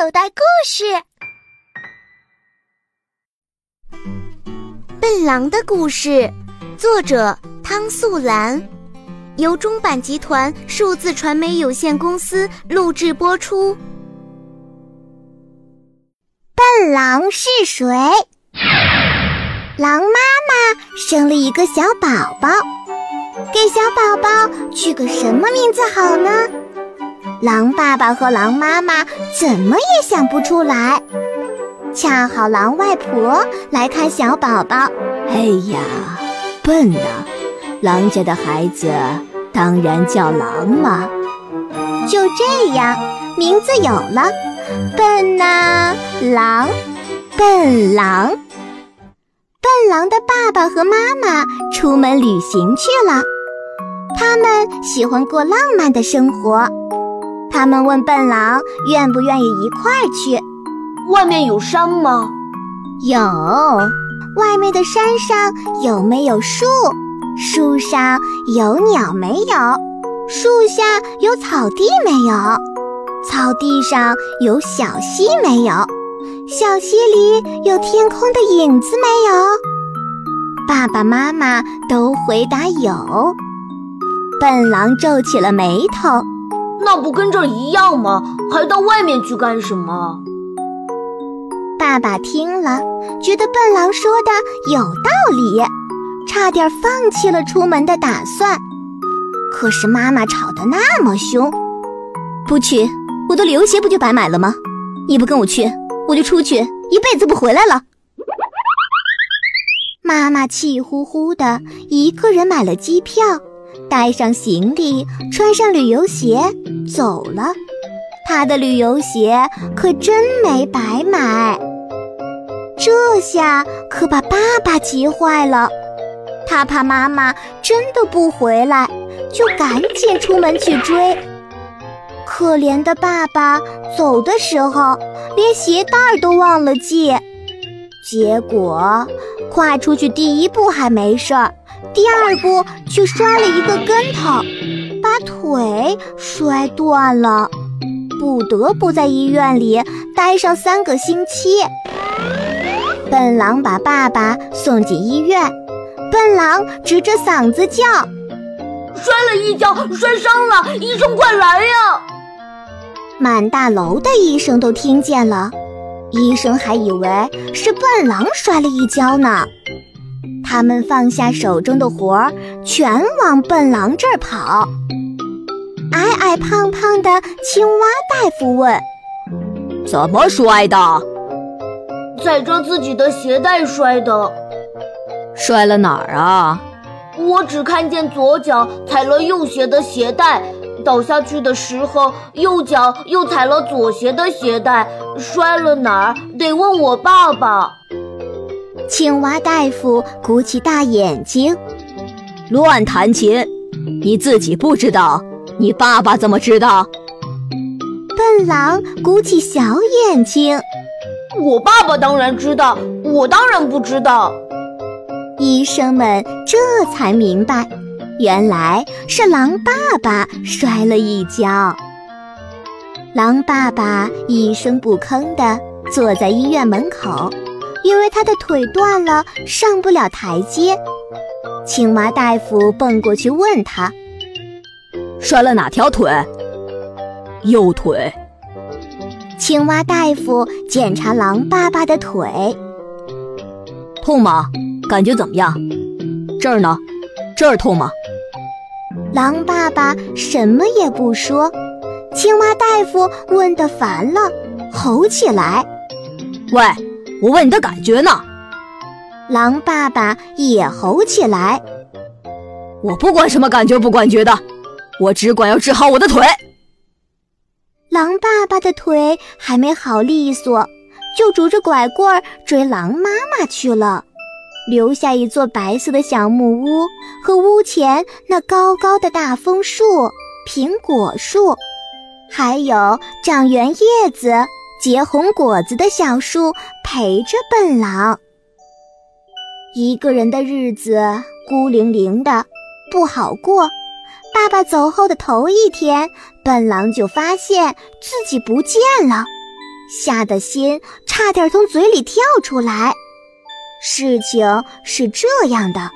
口袋故事：笨狼的故事，作者汤素兰，由中版集团数字传媒有限公司录制播出。笨狼是谁？狼妈妈生了一个小宝宝，给小宝宝取个什么名字好呢？狼爸爸和狼妈妈怎么也想不出来。恰好狼外婆来看小宝宝，哎呀，笨呐！狼家的孩子当然叫狼嘛。就这样，名字有了，笨呐狼，笨狼。笨狼的爸爸和妈妈出门旅行去了，他们喜欢过浪漫的生活。他们问笨狼愿不愿意一块儿去。外面有山吗？有。外面的山上有没有树？树上有鸟没有？树下有草地没有？草地上有小溪没有？小溪里有天空的影子没有？爸爸妈妈都回答有。笨狼皱起了眉头。那不跟这儿一样吗？还到外面去干什么？爸爸听了，觉得笨狼说的有道理，差点放弃了出门的打算。可是妈妈吵得那么凶，不去，我的旅游鞋不就白买了吗？你不跟我去，我就出去，一辈子不回来了。妈妈气呼呼的，一个人买了机票。带上行李，穿上旅游鞋，走了。他的旅游鞋可真没白买。这下可把爸爸急坏了，他怕妈妈真的不回来，就赶紧出门去追。可怜的爸爸走的时候，连鞋带都忘了系，结果跨出去第一步还没事儿。第二步却摔了一个跟头，把腿摔断了，不得不在医院里待上三个星期。笨狼把爸爸送进医院，笨狼直着嗓子叫：“摔了一跤，摔伤了，医生快来呀！”满大楼的医生都听见了，医生还以为是笨狼摔了一跤呢。他们放下手中的活儿，全往笨狼这儿跑。矮矮胖胖的青蛙大夫问：“怎么摔的？”“踩着自己的鞋带摔的。”“摔了哪儿啊？”“我只看见左脚踩了右鞋的鞋带，倒下去的时候右脚又踩了左鞋的鞋带，摔了哪儿得问我爸爸。”青蛙大夫鼓起大眼睛，乱弹琴！你自己不知道，你爸爸怎么知道？笨狼鼓起小眼睛，我爸爸当然知道，我当然不知道。医生们这才明白，原来是狼爸爸摔了一跤。狼爸爸一声不吭地坐在医院门口。因为他的腿断了，上不了台阶。青蛙大夫蹦过去问他：“摔了哪条腿？”“右腿。”青蛙大夫检查狼爸爸的腿，痛吗？感觉怎么样？这儿呢？这儿痛吗？狼爸爸什么也不说。青蛙大夫问得烦了，吼起来：“喂！”我问你的感觉呢？狼爸爸也吼起来：“我不管什么感觉不感觉的，我只管要治好我的腿。”狼爸爸的腿还没好利索，就拄着拐棍儿追狼妈妈去了，留下一座白色的小木屋和屋前那高高的大枫树、苹果树，还有长圆叶子。结红果子的小树陪着笨狼。一个人的日子孤零零的，不好过。爸爸走后的头一天，笨狼就发现自己不见了，吓得心差点从嘴里跳出来。事情是这样的：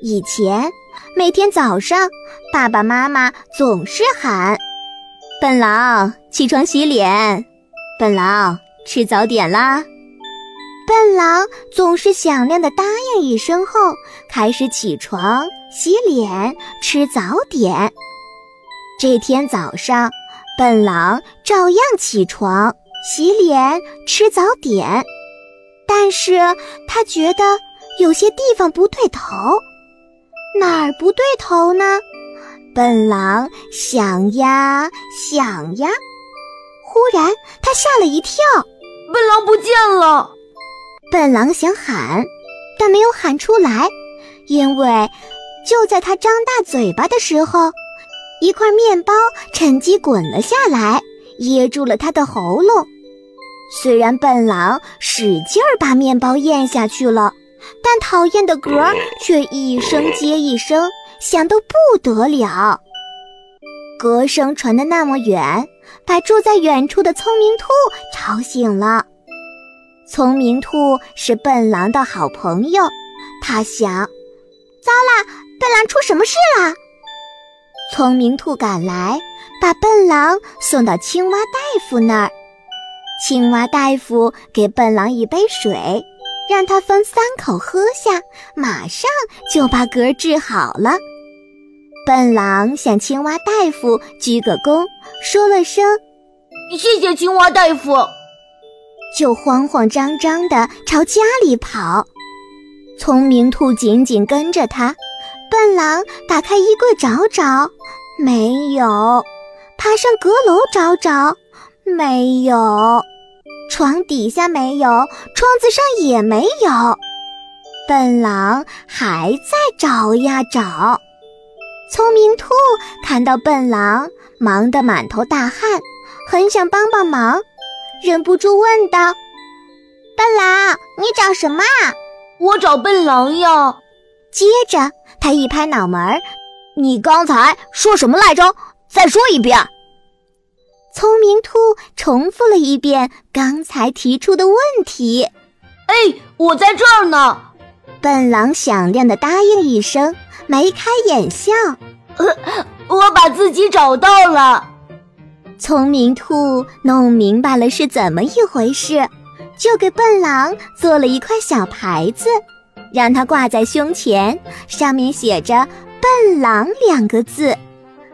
以前每天早上，爸爸妈妈总是喊：“笨狼，起床洗脸。”“笨狼，吃早点啦。”笨狼总是响亮的答应一声后，开始起床、洗脸、吃早点。这天早上，笨狼照样起床、洗脸、吃早点，但是他觉得有些地方不对头。哪儿不对头呢？笨狼想呀想呀，忽然他吓了一跳，笨狼不见了。笨狼想喊，但没有喊出来，因为就在他张大嘴巴的时候，一块面包趁机滚了下来，噎住了他的喉咙。虽然笨狼使劲儿把面包咽下去了，但讨厌的嗝却一声接一声，响得不得了。歌声传得那么远，把住在远处的聪明兔吵醒了。聪明兔是笨狼的好朋友，他想：糟了，笨狼出什么事了？聪明兔赶来，把笨狼送到青蛙大夫那儿。青蛙大夫给笨狼一杯水，让他分三口喝下，马上就把嗝治好了。笨狼向青蛙大夫鞠个躬，说了声：“谢谢青蛙大夫。”就慌慌张张地朝家里跑，聪明兔紧紧跟着他。笨狼打开衣柜找找，没有；爬上阁楼找找，没有；床底下没有，窗子上也没有。笨狼还在找呀找。聪明兔看到笨狼忙得满头大汗，很想帮帮忙。忍不住问道：“笨狼，你找什么？”“我找笨狼呀。”接着他一拍脑门：“你刚才说什么来着？再说一遍。”聪明兔重复了一遍刚才提出的问题。“哎，我在这儿呢。”笨狼响亮的答应一声，眉开眼笑：“ 我把自己找到了。”聪明兔弄明白了是怎么一回事，就给笨狼做了一块小牌子，让他挂在胸前，上面写着“笨狼”两个字，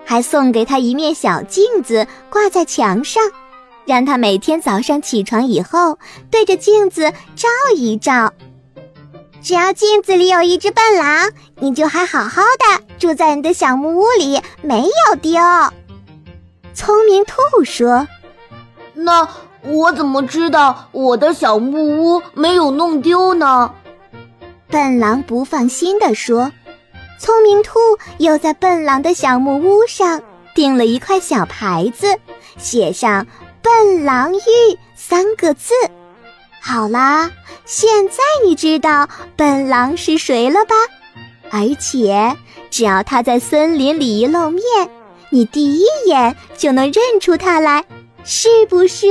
还送给他一面小镜子，挂在墙上，让他每天早上起床以后对着镜子照一照。只要镜子里有一只笨狼，你就还好好的住在你的小木屋里，没有丢。聪明兔说：“那我怎么知道我的小木屋没有弄丢呢？”笨狼不放心地说：“聪明兔又在笨狼的小木屋上钉了一块小牌子，写上‘笨狼玉’三个字。好啦，现在你知道笨狼是谁了吧？而且只要他在森林里一露面。”你第一眼就能认出它来，是不是？